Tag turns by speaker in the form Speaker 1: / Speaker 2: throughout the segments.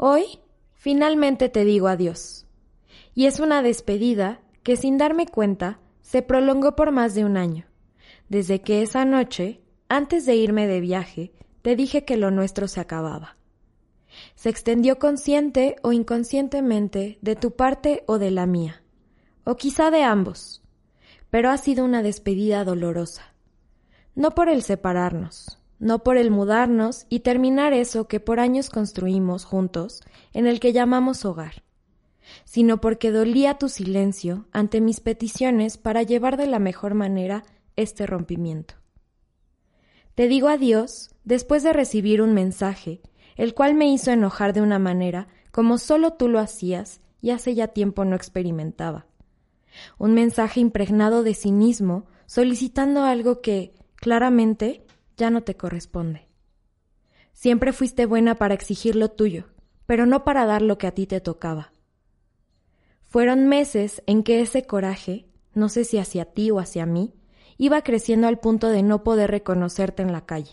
Speaker 1: Hoy, finalmente te digo adiós. Y es una despedida que sin darme cuenta se prolongó por más de un año, desde que esa noche, antes de irme de viaje, te dije que lo nuestro se acababa. Se extendió consciente o inconscientemente de tu parte o de la mía, o quizá de ambos, pero ha sido una despedida dolorosa. No por el separarnos, no por el mudarnos y terminar eso que por años construimos juntos, en el que llamamos hogar, sino porque dolía tu silencio ante mis peticiones para llevar de la mejor manera este rompimiento. Te digo adiós después de recibir un mensaje, el cual me hizo enojar de una manera como solo tú lo hacías y hace ya tiempo no experimentaba. Un mensaje impregnado de cinismo, solicitando algo que, claramente, ya no te corresponde. Siempre fuiste buena para exigir lo tuyo, pero no para dar lo que a ti te tocaba. Fueron meses en que ese coraje, no sé si hacia ti o hacia mí, iba creciendo al punto de no poder reconocerte en la calle.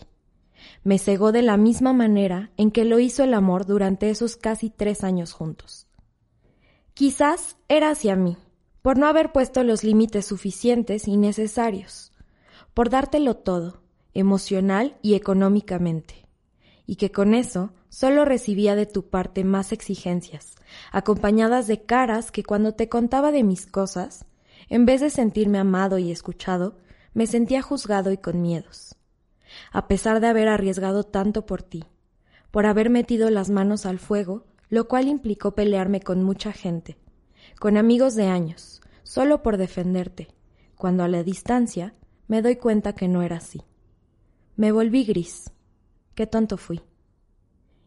Speaker 1: Me cegó de la misma manera en que lo hizo el amor durante esos casi tres años juntos. Quizás era hacia mí, por no haber puesto los límites suficientes y necesarios, por dártelo todo, emocional y económicamente, y que con eso solo recibía de tu parte más exigencias, acompañadas de caras que cuando te contaba de mis cosas, en vez de sentirme amado y escuchado, me sentía juzgado y con miedos. A pesar de haber arriesgado tanto por ti, por haber metido las manos al fuego, lo cual implicó pelearme con mucha gente, con amigos de años, solo por defenderte, cuando a la distancia me doy cuenta que no era así. Me volví gris. Qué tonto fui.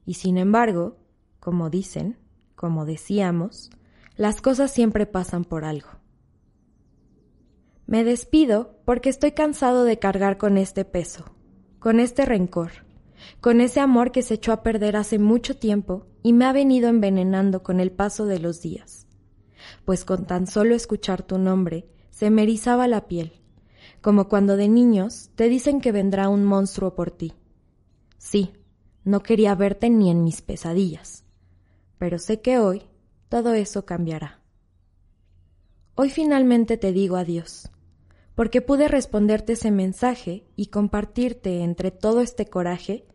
Speaker 1: Y sin embargo, como dicen, como decíamos, las cosas siempre pasan por algo. Me despido porque estoy cansado de cargar con este peso, con este rencor, con ese amor que se echó a perder hace mucho tiempo y me ha venido envenenando con el paso de los días, pues con tan solo escuchar tu nombre se me erizaba la piel como cuando de niños te dicen que vendrá un monstruo por ti. Sí, no quería verte ni en mis pesadillas, pero sé que hoy todo eso cambiará. Hoy finalmente te digo adiós, porque pude responderte ese mensaje y compartirte entre todo este coraje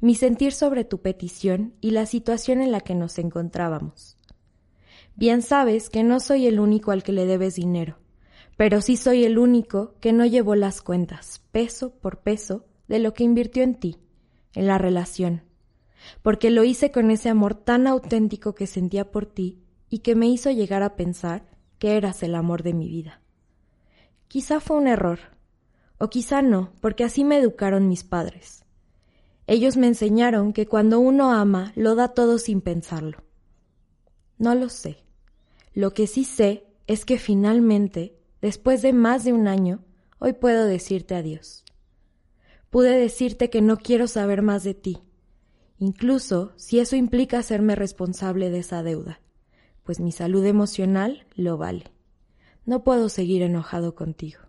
Speaker 1: mi sentir sobre tu petición y la situación en la que nos encontrábamos. Bien sabes que no soy el único al que le debes dinero pero sí soy el único que no llevó las cuentas, peso por peso, de lo que invirtió en ti, en la relación, porque lo hice con ese amor tan auténtico que sentía por ti y que me hizo llegar a pensar que eras el amor de mi vida. Quizá fue un error, o quizá no, porque así me educaron mis padres. Ellos me enseñaron que cuando uno ama lo da todo sin pensarlo. No lo sé. Lo que sí sé es que finalmente Después de más de un año, hoy puedo decirte adiós. Pude decirte que no quiero saber más de ti, incluso si eso implica hacerme responsable de esa deuda, pues mi salud emocional lo vale. No puedo seguir enojado contigo.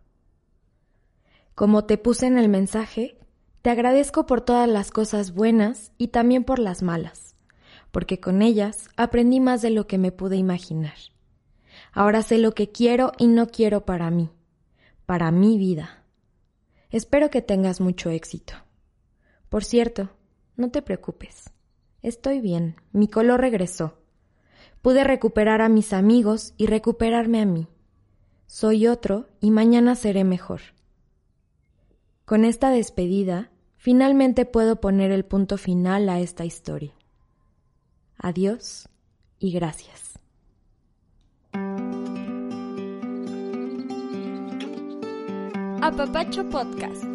Speaker 1: Como te puse en el mensaje, te agradezco por todas las cosas buenas y también por las malas, porque con ellas aprendí más de lo que me pude imaginar. Ahora sé lo que quiero y no quiero para mí, para mi vida. Espero que tengas mucho éxito. Por cierto, no te preocupes. Estoy bien, mi color regresó. Pude recuperar a mis amigos y recuperarme a mí. Soy otro y mañana seré mejor. Con esta despedida, finalmente puedo poner el punto final a esta historia. Adiós y gracias.
Speaker 2: Apapacho Podcast.